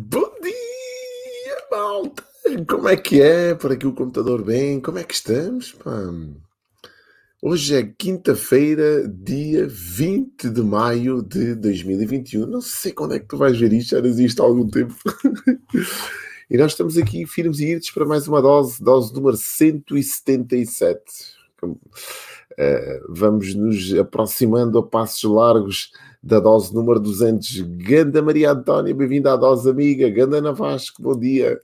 Bom dia, malta! Como é que é? Por aqui o computador bem? Como é que estamos? Pá? Hoje é quinta-feira, dia 20 de maio de 2021. Não sei quando é que tu vais ver isto, já existe há algum tempo. e nós estamos aqui, firmes e irtes, para mais uma dose, dose número 177. Uh, vamos nos aproximando a passos largos da dose número 200. Ganda Maria Antónia, bem-vinda à dose, amiga. Ganda Navasco, bom dia.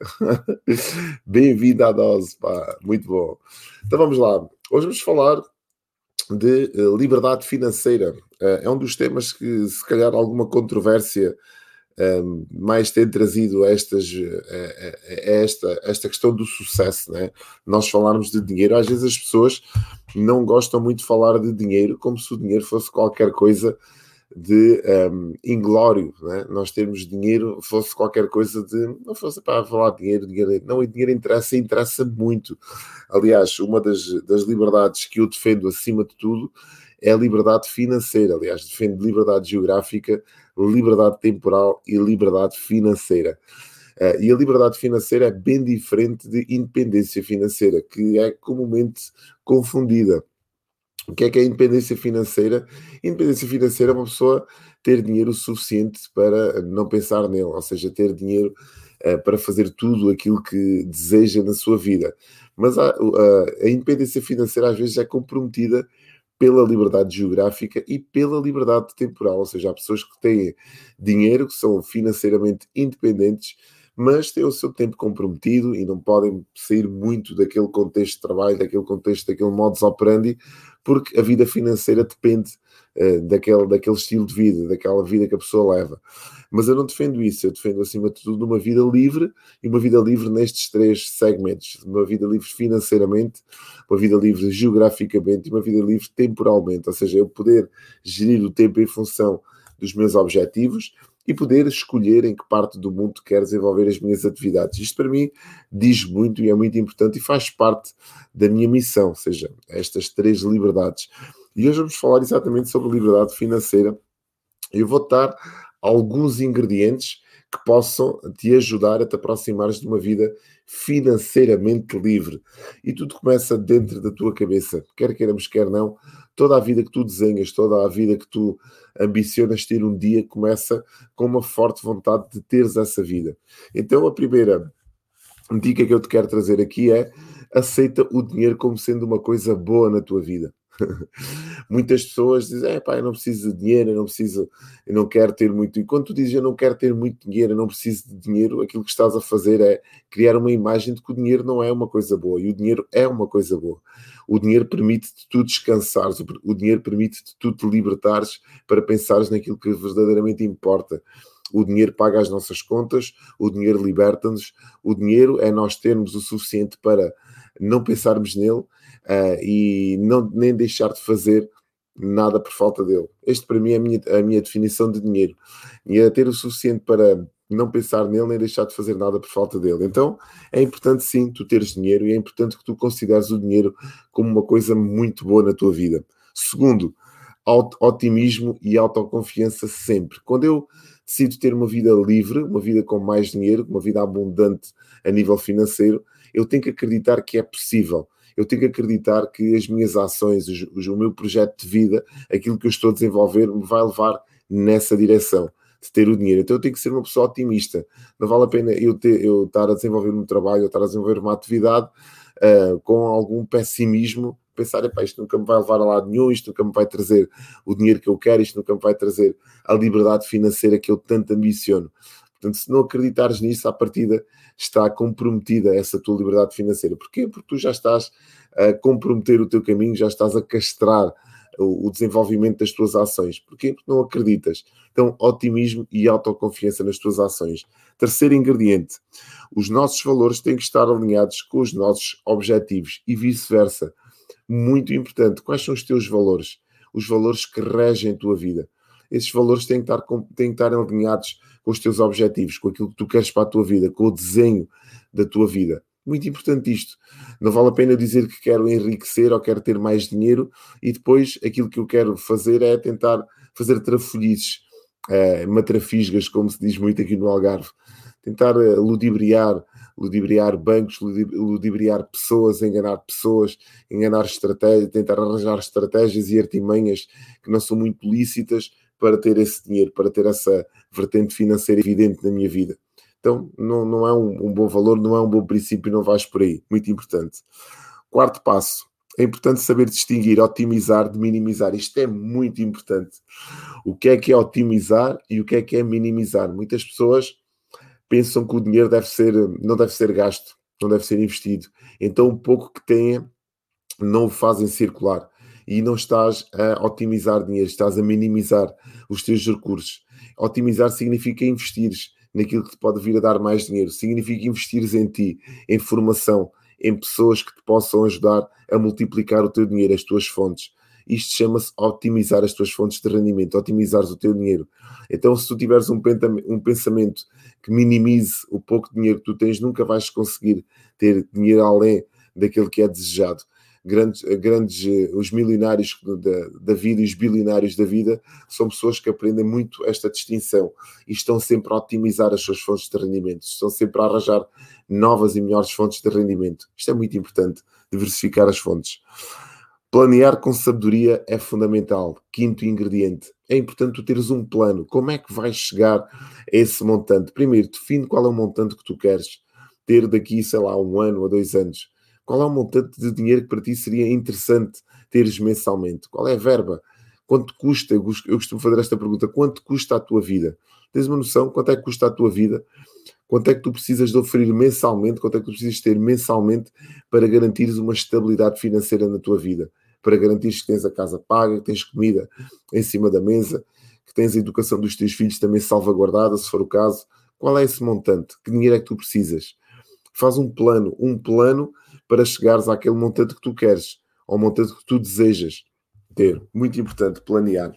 bem-vinda à dose, pá, muito bom. Então vamos lá. Hoje vamos falar de uh, liberdade financeira. Uh, é um dos temas que, se calhar, alguma controvérsia mais tem trazido estas, esta, esta questão do sucesso, né? Nós falarmos de dinheiro, às vezes as pessoas não gostam muito de falar de dinheiro como se o dinheiro fosse qualquer coisa de um, inglório, né? nós termos dinheiro fosse qualquer coisa de não fosse para falar de dinheiro, dinheiro, não, e dinheiro interessa, interessa muito. Aliás, uma das, das liberdades que eu defendo acima de tudo é a liberdade financeira. Aliás, defendo liberdade geográfica, liberdade temporal e liberdade financeira. Uh, e a liberdade financeira é bem diferente de independência financeira, que é comumente confundida. O que é que é independência financeira? Independência financeira é uma pessoa ter dinheiro suficiente para não pensar nele, ou seja, ter dinheiro uh, para fazer tudo aquilo que deseja na sua vida. Mas a, a, a independência financeira às vezes é comprometida pela liberdade geográfica e pela liberdade temporal, ou seja, há pessoas que têm dinheiro, que são financeiramente independentes, mas têm o seu tempo comprometido e não podem sair muito daquele contexto de trabalho, daquele contexto, daquele modus operandi, porque a vida financeira depende uh, daquele, daquele estilo de vida, daquela vida que a pessoa leva. Mas eu não defendo isso, eu defendo acima de tudo uma vida livre e uma vida livre nestes três segmentos: uma vida livre financeiramente, uma vida livre geograficamente e uma vida livre temporalmente, ou seja, eu poder gerir o tempo em função dos meus objetivos e poder escolher em que parte do mundo quero desenvolver as minhas atividades. Isto para mim diz muito e é muito importante e faz parte da minha missão, ou seja, estas três liberdades. E hoje vamos falar exatamente sobre liberdade financeira. Eu vou dar alguns ingredientes que possam te ajudar a te aproximares de uma vida financeiramente livre. E tudo começa dentro da tua cabeça, quer queiramos, quer não. Toda a vida que tu desenhas, toda a vida que tu ambicionas ter um dia, começa com uma forte vontade de teres essa vida. Então, a primeira dica que eu te quero trazer aqui é aceita o dinheiro como sendo uma coisa boa na tua vida. Muitas pessoas dizem, é pá, eu não preciso de dinheiro, eu não preciso, eu não quero ter muito. E quando tu dizes eu não quero ter muito dinheiro, eu não preciso de dinheiro, aquilo que estás a fazer é criar uma imagem de que o dinheiro não é uma coisa boa. E o dinheiro é uma coisa boa. O dinheiro permite-te tu descansares, o dinheiro permite-te tu te libertares para pensares naquilo que verdadeiramente importa. O dinheiro paga as nossas contas, o dinheiro liberta-nos, o dinheiro é nós termos o suficiente para não pensarmos nele uh, e não, nem deixar de fazer nada por falta dele. Este para mim é a minha, a minha definição de dinheiro. E é ter o suficiente para não pensar nele nem deixar de fazer nada por falta dele. Então é importante sim tu teres dinheiro e é importante que tu consideres o dinheiro como uma coisa muito boa na tua vida. Segundo, otimismo e autoconfiança sempre. Quando eu decido ter uma vida livre, uma vida com mais dinheiro, uma vida abundante a nível financeiro, eu tenho que acreditar que é possível eu tenho que acreditar que as minhas ações, o, meu projeto de vida, aquilo que eu estou a desenvolver, me vai levar nessa direção de ter o dinheiro. Então eu tenho que ser uma pessoa otimista. Não vale a pena eu, ter, eu estar a desenvolver um trabalho, ou estar a desenvolver uma atividade uh, com algum pessimismo, pensar, isto nunca me vai levar a lado nenhum, isto nunca me vai trazer o dinheiro que eu quero, isto nunca me vai trazer a liberdade financeira que eu tanto ambiciono. Portanto, se não acreditares nisso, à partida está comprometida essa tua liberdade financeira. Porquê? Porque tu já estás a comprometer o teu caminho, já estás a castrar o, desenvolvimento das tuas ações. Porquê? Porque não acreditas. Então, otimismo e autoconfiança nas tuas ações. Terceiro ingrediente: os nossos valores têm que estar alinhados com os nossos objetivos e vice-versa. Muito importante. Quais são os teus valores? Os valores que regem a tua vida. Esses valores têm que estar, têm que estar alinhados com os teus objetivos, com aquilo que tu queres para a tua vida, com o desenho da tua vida. Muito importante isto. Não vale a pena dizer que quero enriquecer ou quero ter mais dinheiro e depois aquilo que eu quero fazer é tentar fazer trafolhices, é, matrafisgas, como se diz muito aqui no Algarve. Tentar eh, ludibriar, ludibriar bancos, ludibriar pessoas, enganar pessoas, enganar estratégias, tentar arranjar estratégias e artimanhas que não são muito lícitas para ter esse dinheiro, para ter essa vertente financeira evidente na minha vida. Então, não, não é um, um bom valor, não é um bom princípio, não vais por aí. Muito importante. Quarto passo, é importante saber distinguir otimizar de minimizar. Isto é muito importante. O que é que é otimizar e o que é que é minimizar? Muitas pessoas pensam que o dinheiro deve ser, não deve ser gasto, não deve ser investido. Então, o pouco que têm não o fazem circular. E não estás a otimizar dinheiro, estás a minimizar os teus recursos. Otimizar significa investir naquilo que te pode vir a dar mais dinheiro, significa investir em ti, em formação, em pessoas que te possam ajudar a multiplicar o teu dinheiro, as tuas fontes. Isto chama-se otimizar as tuas fontes de rendimento, otimizares o teu dinheiro. Então, se tu tiveres um, um pensamento que minimize o pouco dinheiro que tu tens, nunca vais conseguir ter dinheiro além daquilo que é desejado. Grandes, grandes eh, os milionários da, da vida e os bilionários da vida são pessoas que aprendem muito esta distinção e estão sempre a otimizar as suas fontes de rendimento, estão sempre a arranjar novas e melhores fontes de rendimento. Isto é muito importante, diversificar as fontes. Planear com sabedoria é fundamental. Quinto ingrediente. É importante tu teres um plano. Como é que vais chegar a esse montante? Primeiro, define qual é o montante que tu queres ter daqui, sei lá, um ano ou dois anos. Qual é o montante de dinheiro que para ti seria interessante teres mensalmente? Qual é a verba? Quanto custa? Eu costumo fazer esta pergunta: quanto custa a tua vida? Tens uma noção? Quanto é que custa a tua vida? Quanto é que tu precisas de oferir mensalmente? Quanto é que tu precisas ter mensalmente para garantires uma estabilidade financeira na tua vida? Para garantir que tens a casa paga, que tens comida em cima da mesa, que tens a educação dos teus filhos também salvaguardada, se for o caso. Qual é esse montante? Que dinheiro é que tu precisas? Faz um plano, um plano para chegares àquele montante que tu queres, ao montante que tu desejas ter. Muito importante, planear.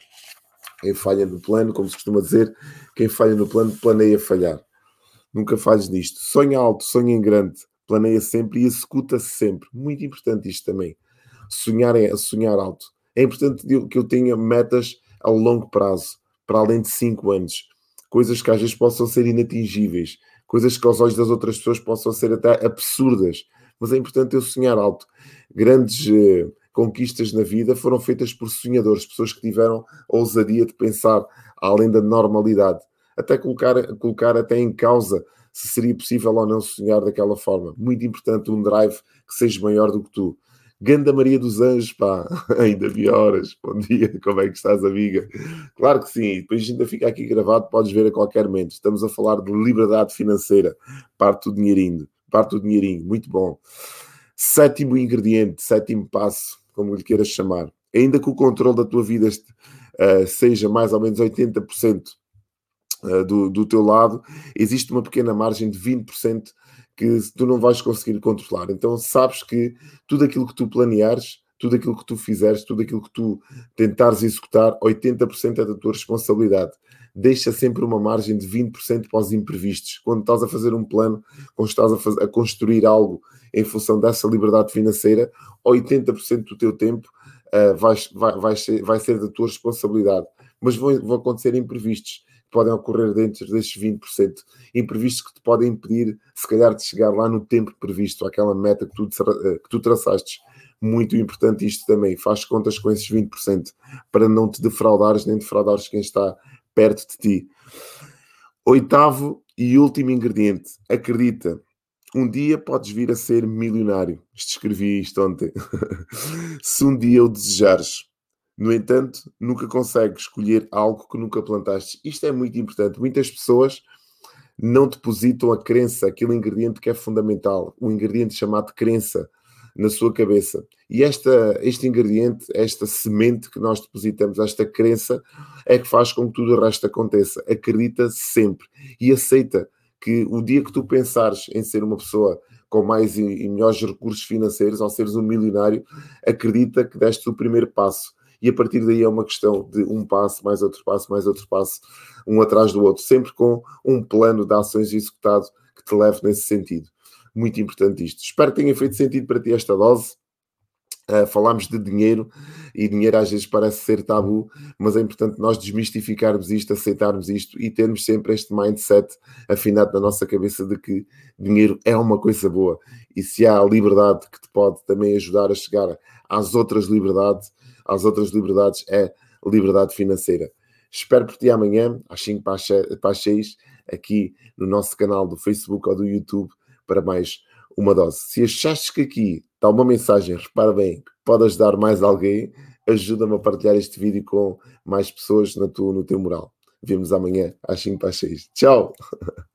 Quem falha no plano, como se costuma dizer, quem falha no plano planeia falhar. Nunca falhes nisto. Sonha alto, sonha em grande, planeia sempre e executa-se sempre. Muito importante isto também sonhar, é, sonhar alto. É importante que eu tenha metas a longo prazo, para além de 5 anos. Coisas que às vezes possam ser inatingíveis, coisas que aos olhos das outras pessoas possam ser até absurdas, mas é importante eu sonhar alto. Grandes eh, conquistas na vida foram feitas por sonhadores, pessoas que tiveram a ousadia de pensar além da normalidade, até colocar, colocar até em causa se seria possível ou não sonhar daquela forma. Muito importante um drive que seja maior do que tu. Ganda Maria dos Anjos, pá, ainda vi horas. Bom dia, como é que estás, amiga? Claro que sim, depois ainda fica aqui gravado, podes ver a qualquer momento. Estamos a falar de liberdade financeira, parte do dinheirinho, parte do dinheirinho, muito bom. Sétimo ingrediente, sétimo passo, como lhe queiras chamar. Ainda que o controle da tua vida uh, seja mais ou menos 80% uh, do, do teu lado, existe uma pequena margem de 20% que tu não vais conseguir controlar. Então sabes que tudo aquilo que tu planeares, tudo aquilo que tu fizeres, tudo aquilo que tu tentares executar, 80% é da tua responsabilidade. Deixa sempre uma margem de 20% para os imprevistos. Quando estás a fazer um plano, quando estás a, fazer, a construir algo em função dessa liberdade financeira, 80% do teu tempo uh, vai, vai, vai, ser, vai ser da tua responsabilidade. Mas vão, vão acontecer imprevistos podem ocorrer dentro destes 20%, imprevistos que te podem impedir, se calhar, de chegar lá no tempo previsto, àquela meta que tu, eh, que tu traçaste. Muito importante isto também, faz contas com esses 20% para não te defraudares nem defraudares quem está perto de ti. Oitavo e último ingrediente, acredita. Um dia podes vir a ser milionário. Escrevi isto ontem. se um dia o desejares. No entanto, nunca consegues escolher algo que nunca plantaste. Isto é muito importante. Muitas pessoas não depositam a crença, aquele ingrediente que é fundamental, o ingrediente chamado crença, na sua cabeça. E esta, este ingrediente, esta semente que nós depositamos, esta crença, é que faz com que tudo o resto aconteça. Acredita sempre e aceita que o dia que tu pensares em ser uma pessoa com mais e melhores recursos financeiros, ao seres um milionário, acredita que deste o primeiro passo e a partir daí é uma questão de um passo, mais outro passo, mais outro passo, um atrás do outro, sempre com um plano de ações executado que te leve nesse sentido. Muito importante isto. Espero que tenha feito sentido para ti esta dose. Uh, falámos de dinheiro e dinheiro às vezes parece ser tabu, mas é importante nós desmistificarmos isto, aceitarmos isto e termos sempre este mindset afinado na nossa cabeça de que dinheiro é uma coisa boa e se há liberdade que te pode também ajudar a chegar às outras liberdades, às outras liberdades é liberdade financeira. Espero por ti amanhã, às 5 para as 6, aqui no nosso canal do Facebook ou do YouTube, para mais uma dose. Se achaste que aqui está uma mensagem, repara bem, que pode ajudar mais alguém, ajuda-me a partilhar este vídeo com mais pessoas na tua, no teu moral. Vemos amanhã às 5 para as 6. Tchau!